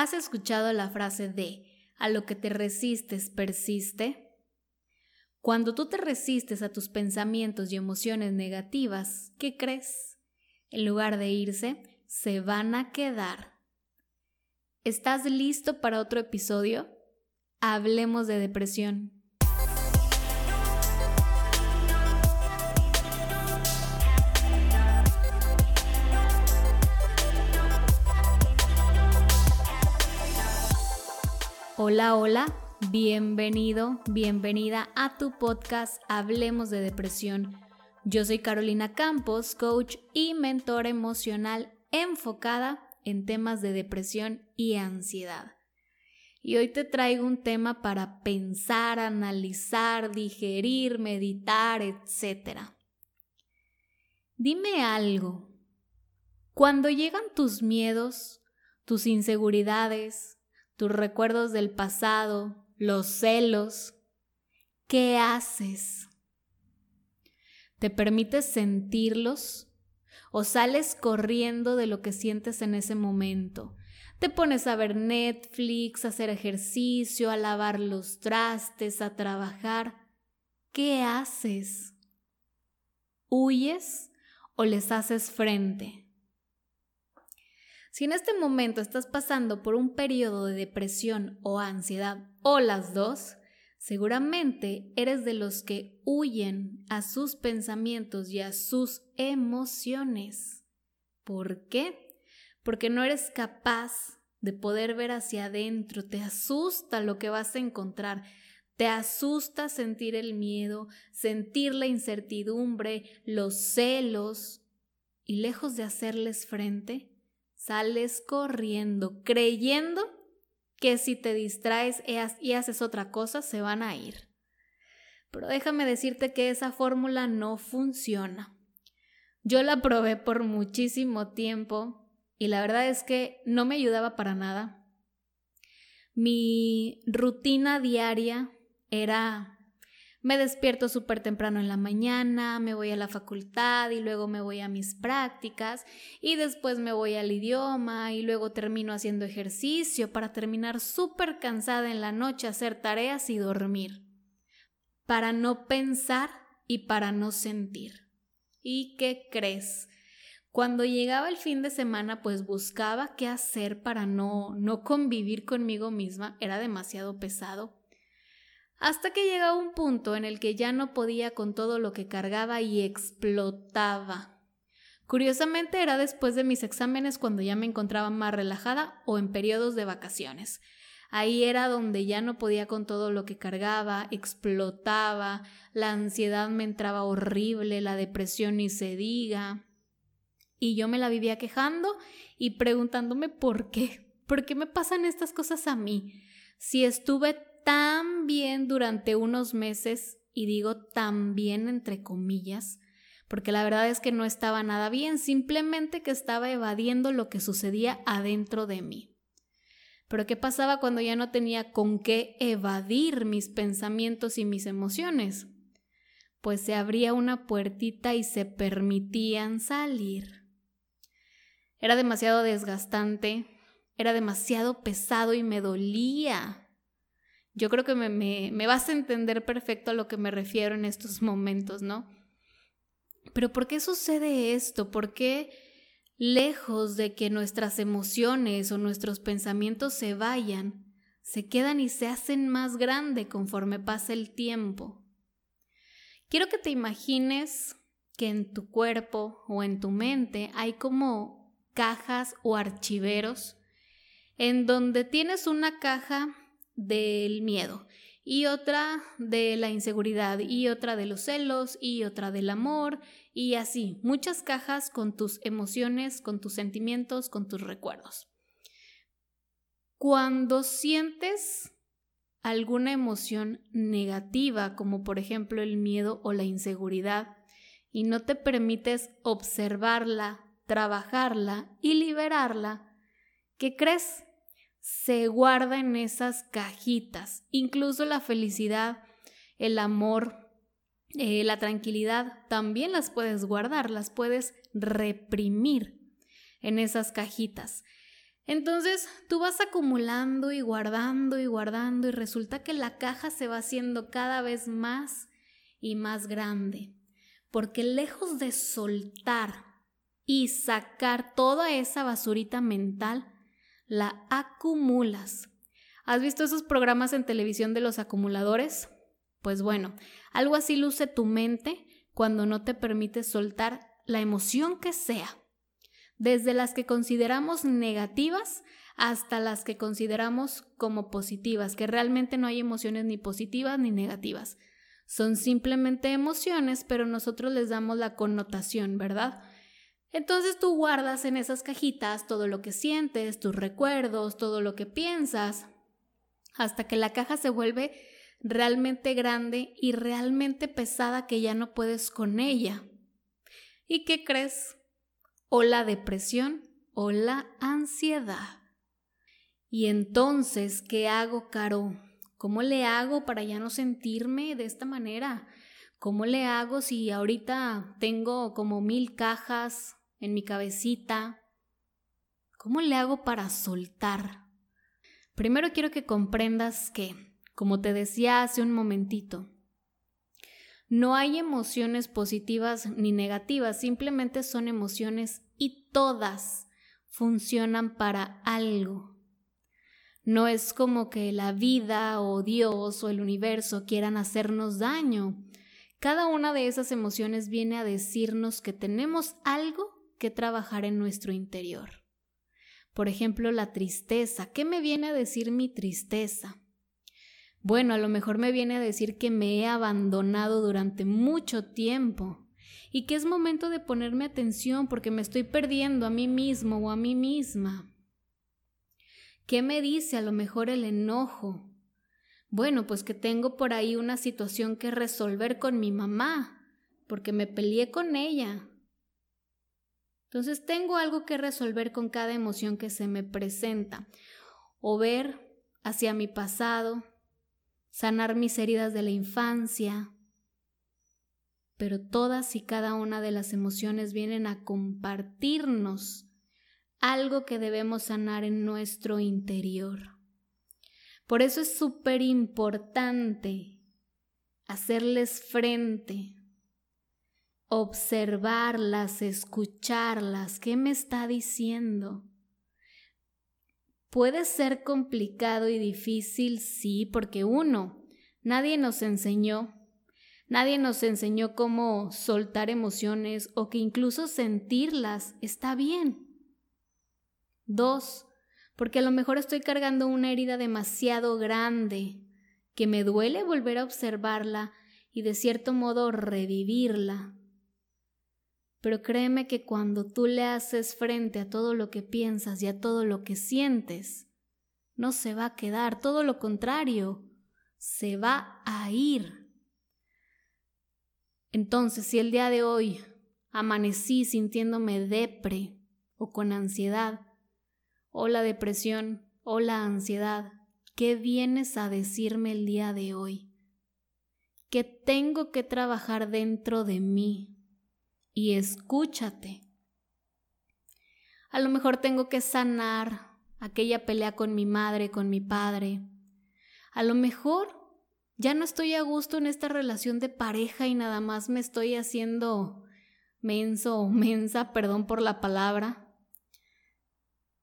¿Has escuchado la frase de a lo que te resistes persiste? Cuando tú te resistes a tus pensamientos y emociones negativas, ¿qué crees? En lugar de irse, se van a quedar. ¿Estás listo para otro episodio? Hablemos de depresión. Hola, hola, bienvenido, bienvenida a tu podcast Hablemos de Depresión. Yo soy Carolina Campos, coach y mentora emocional enfocada en temas de depresión y ansiedad. Y hoy te traigo un tema para pensar, analizar, digerir, meditar, etc. Dime algo. Cuando llegan tus miedos, tus inseguridades, tus recuerdos del pasado, los celos. ¿Qué haces? ¿Te permites sentirlos? ¿O sales corriendo de lo que sientes en ese momento? Te pones a ver Netflix, a hacer ejercicio, a lavar los trastes, a trabajar. ¿Qué haces? ¿Huyes o les haces frente? Si en este momento estás pasando por un periodo de depresión o ansiedad o las dos, seguramente eres de los que huyen a sus pensamientos y a sus emociones. ¿Por qué? Porque no eres capaz de poder ver hacia adentro, te asusta lo que vas a encontrar, te asusta sentir el miedo, sentir la incertidumbre, los celos, y lejos de hacerles frente, sales corriendo, creyendo que si te distraes y haces otra cosa, se van a ir. Pero déjame decirte que esa fórmula no funciona. Yo la probé por muchísimo tiempo y la verdad es que no me ayudaba para nada. Mi rutina diaria era me despierto súper temprano en la mañana, me voy a la facultad y luego me voy a mis prácticas y después me voy al idioma y luego termino haciendo ejercicio para terminar súper cansada en la noche, hacer tareas y dormir. Para no pensar y para no sentir. ¿Y qué crees? Cuando llegaba el fin de semana, pues buscaba qué hacer para no, no convivir conmigo misma. Era demasiado pesado hasta que llegaba un punto en el que ya no podía con todo lo que cargaba y explotaba. Curiosamente era después de mis exámenes cuando ya me encontraba más relajada o en periodos de vacaciones. Ahí era donde ya no podía con todo lo que cargaba, explotaba, la ansiedad me entraba horrible, la depresión ni se diga. Y yo me la vivía quejando y preguntándome por qué, por qué me pasan estas cosas a mí. Si estuve tan bien durante unos meses, y digo tan bien entre comillas, porque la verdad es que no estaba nada bien, simplemente que estaba evadiendo lo que sucedía adentro de mí. Pero ¿qué pasaba cuando ya no tenía con qué evadir mis pensamientos y mis emociones? Pues se abría una puertita y se permitían salir. Era demasiado desgastante, era demasiado pesado y me dolía. Yo creo que me, vas a entender perfecto a lo que me refiero en estos momentos, ¿no? Pero ¿por qué sucede esto? ¿Por qué lejos de que nuestras emociones o nuestros pensamientos se vayan, se quedan y se hacen más grande conforme pasa el tiempo? Quiero que te imagines que en tu cuerpo o en tu mente hay como cajas o archiveros en donde tienes una caja del miedo y otra de la inseguridad y otra de los celos y otra del amor y así, muchas cajas con tus emociones, con tus sentimientos, con tus recuerdos. Cuando sientes alguna emoción negativa, como por ejemplo el miedo o la inseguridad, y no te permites observarla, trabajarla y liberarla, ¿qué crees? Se guarda en esas cajitas. Incluso la felicidad, el amor, eh, la tranquilidad, también las puedes guardar, las puedes reprimir en esas cajitas. Entonces tú vas acumulando y guardando y guardando y resulta que la caja se va haciendo cada vez más y más grande, porque lejos de soltar y sacar toda esa basurita mental, la acumulas. ¿Has visto esos programas en televisión de los acumuladores? Pues bueno, algo así luce tu mente cuando no te permite soltar la emoción que sea, desde las que consideramos negativas hasta las que consideramos como positivas, que realmente no hay emociones ni positivas ni negativas. Son simplemente emociones, pero nosotros les damos la connotación, ¿verdad? Entonces tú guardas en esas cajitas todo lo que sientes, tus recuerdos, todo lo que piensas, hasta que la caja se vuelve realmente grande y realmente pesada que ya no puedes con ella. ¿Y qué crees? O la depresión o la ansiedad. Y entonces, ¿qué hago, Caro? ¿Cómo le hago para ya no sentirme de esta manera? ¿Cómo le hago si ahorita tengo como mil cajas en mi cabecita. ¿Cómo le hago para soltar? Primero quiero que comprendas que, como te decía hace un momentito, no hay emociones positivas ni negativas, simplemente son emociones y todas funcionan para algo. No es como que la vida o Dios o el universo quieran hacernos daño. Cada una de esas emociones viene a decirnos que tenemos algo que trabajar en nuestro interior. Por ejemplo, la tristeza. ¿Qué me viene a decir mi tristeza? Bueno, a lo mejor me viene a decir que me he abandonado durante mucho tiempo y que es momento de ponerme atención porque me estoy perdiendo a mí mismo o a mí misma. ¿Qué me dice a lo mejor el enojo? Bueno, pues que tengo por ahí una situación que resolver con mi mamá, porque me peleé con ella, entonces tengo algo que resolver con cada emoción que se me presenta o ver hacia mi pasado, sanar mis heridas de la infancia. Pero todas y cada una de las emociones vienen a compartirnos algo que debemos sanar en nuestro interior. Por eso es súper importante hacerles frente, observarlas, escucharlas, ¿qué me está diciendo? Puede ser complicado y difícil, sí, porque uno, nadie nos enseñó, nadie nos enseñó cómo soltar emociones o que incluso sentirlas está bien. Dos, porque a lo mejor estoy cargando una herida demasiado grande, que me duele volver a observarla y de cierto modo revivirla. Pero créeme que cuando tú le haces frente a todo lo que piensas y a todo lo que sientes, no se va a quedar, todo lo contrario, se va a ir. Entonces, si el día de hoy amanecí sintiéndome depre o con ansiedad, o la depresión o la ansiedad, ¿qué vienes a decirme el día de hoy? Que tengo que trabajar dentro de mí y escúchate. A lo mejor tengo que sanar aquella pelea con mi madre, con mi padre. A lo mejor ya no estoy a gusto en esta relación de pareja y nada más me estoy haciendo menso o mensa, perdón por la palabra.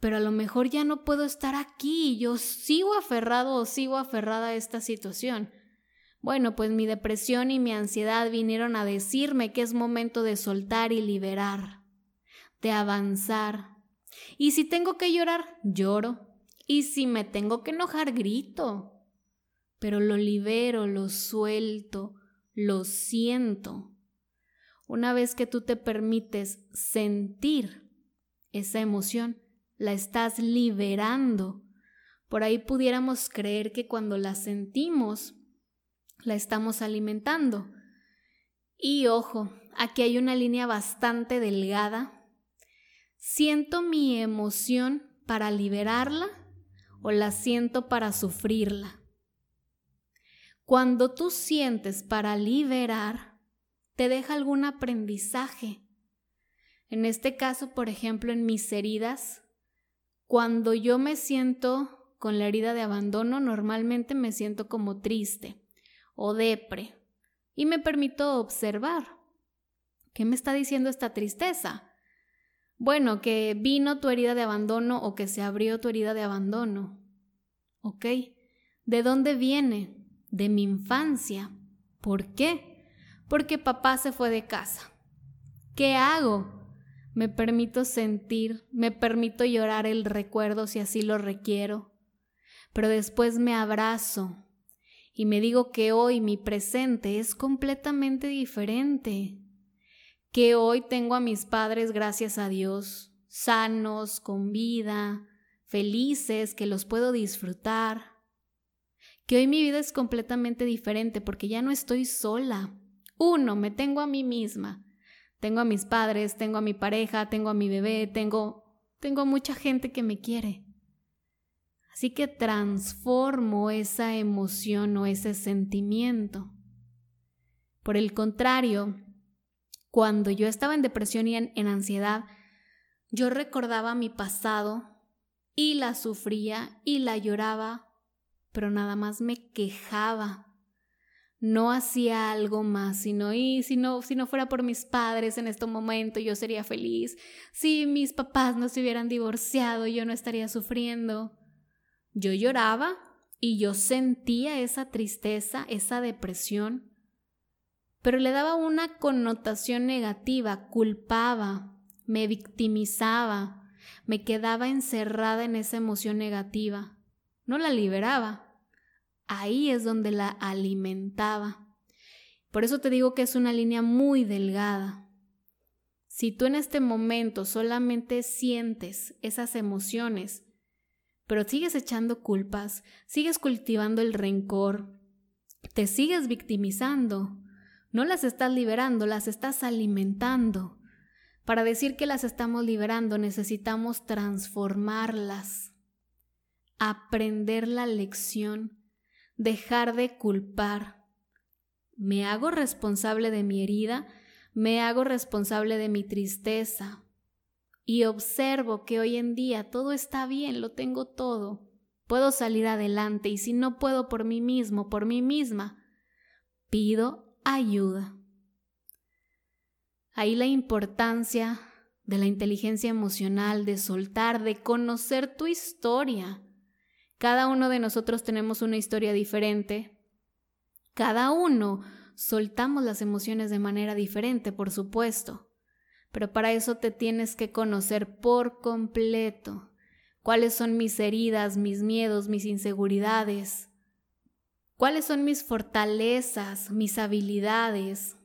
Pero a lo mejor ya no puedo estar aquí, yo sigo aferrado o sigo aferrada a esta situación. Bueno, pues mi depresión y mi ansiedad vinieron a decirme que es momento de soltar y liberar, de avanzar. Y si tengo que llorar, lloro. Y si me tengo que enojar, grito. Pero lo libero, lo suelto, lo siento. Una vez que tú te permites sentir esa emoción, la estás liberando. Por ahí pudiéramos creer que cuando la sentimos, la estamos alimentando. Y ojo, aquí hay una línea bastante delgada. ¿Siento mi emoción para liberarla o la siento para sufrirla? Cuando tú sientes para liberar, te deja algún aprendizaje. En este caso, por ejemplo, en mis heridas, Cuando yo me siento con la herida de abandono, normalmente me siento como triste o depre y me permito observar. ¿Qué me está diciendo esta tristeza? Bueno, que vino tu herida de abandono o que se abrió tu herida de abandono. ¿Ok? ¿De dónde viene? De mi infancia. ¿Por qué? Porque papá se fue de casa. ¿Qué hago? Me permito sentir, me permito llorar el recuerdo si así lo requiero, pero después me abrazo y me digo que hoy mi presente es completamente diferente, que hoy tengo a mis padres, gracias a Dios, sanos, con vida, felices, que los puedo disfrutar, que hoy mi vida es completamente diferente porque ya no estoy sola. Uno, me tengo a mí misma, tengo a mis padres, tengo a mi pareja, tengo a mi bebé, tengo tengo mucha gente que me quiere. Así que transformo esa emoción o ese sentimiento. Por el contrario, cuando yo estaba en depresión y en, ansiedad, yo recordaba mi pasado y la sufría y la lloraba, pero nada más me quejaba. No hacía algo más, sino, y si no, si no fuera por mis padres en este momento, yo sería feliz. Si mis papás no se hubieran divorciado, yo no estaría sufriendo. Yo lloraba y yo sentía esa tristeza, esa depresión, pero le daba una connotación negativa, culpaba, me victimizaba, me quedaba encerrada en esa emoción negativa, no la liberaba. Ahí es donde la alimentaba. Por eso te digo que es una línea muy delgada. Si tú en este momento solamente sientes esas emociones, pero sigues echando culpas, sigues cultivando el rencor, te sigues victimizando, no las estás liberando, las estás alimentando. Para decir que las estamos liberando necesitamos transformarlas, aprender la lección, dejar de culpar. Me hago responsable de mi herida, me hago responsable de mi tristeza, y observo que hoy en día todo está bien, lo tengo todo, puedo salir adelante y si no puedo por mí mismo, por mí misma, pido ayuda. Ahí la importancia de la inteligencia emocional, de soltar, de conocer tu historia. Cada uno de nosotros tenemos una historia diferente. Cada uno soltamos las emociones de manera diferente, por supuesto pero para eso te tienes que conocer por completo cuáles son mis heridas, mis miedos, mis inseguridades, cuáles son mis fortalezas, mis habilidades,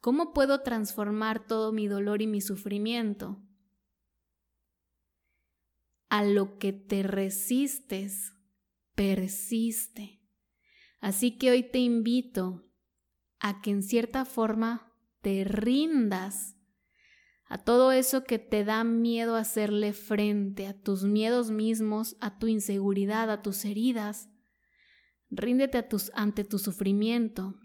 cómo puedo transformar todo mi dolor y mi sufrimiento. A lo que te resistes, persiste. Así que hoy te invito a que en cierta forma te rindas a todo eso que te da miedo hacerle frente, a tus miedos mismos, a tu inseguridad, a tus heridas. Ríndete a tus, ante tu sufrimiento.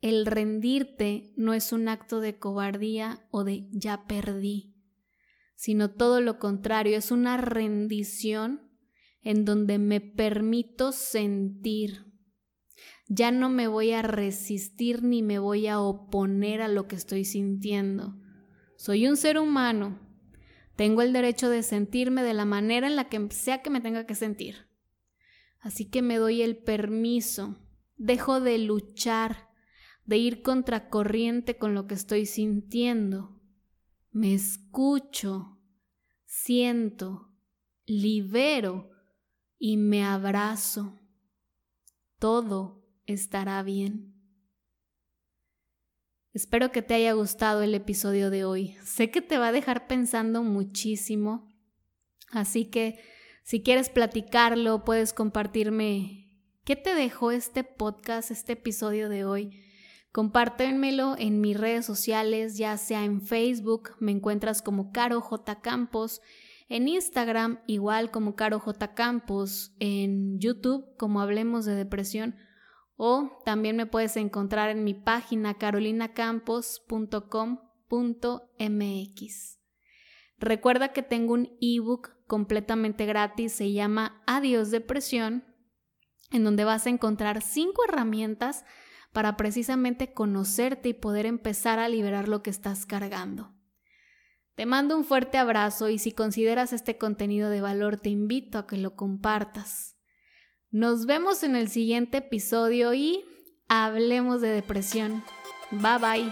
El rendirte no es un acto de cobardía o de ya perdí, sino todo lo contrario, es una rendición en donde me permito sentir. Ya no me voy a resistir ni me voy a oponer a lo que estoy sintiendo soy un ser humano. Tengo el derecho de sentirme de la manera en la que sea que me tenga que sentir. Así que me doy el permiso. Dejo de luchar, de ir contracorriente con lo que estoy sintiendo. Me escucho, siento, libero y me abrazo. Todo estará bien. Espero que te haya gustado el episodio de hoy. Sé que te va a dejar pensando muchísimo, así que si quieres platicarlo, puedes compartirme qué te dejó este podcast, este episodio de hoy. Compártemelo en mis redes sociales, ya sea en Facebook, me encuentras como Caro J. Campos, en Instagram igual como Caro J. Campos, en YouTube como Hablemos de Depresión o también me puedes encontrar en mi página carolinacampos.com.mx. Recuerda que tengo un ebook completamente gratis, se llama Adiós Depresión, en donde vas a encontrar cinco herramientas para precisamente conocerte y poder empezar a liberar lo que estás cargando. Te mando un fuerte abrazo y si consideras este contenido de valor te invito a que lo compartas. Nos vemos en el siguiente episodio y hablemos de depresión. Bye bye.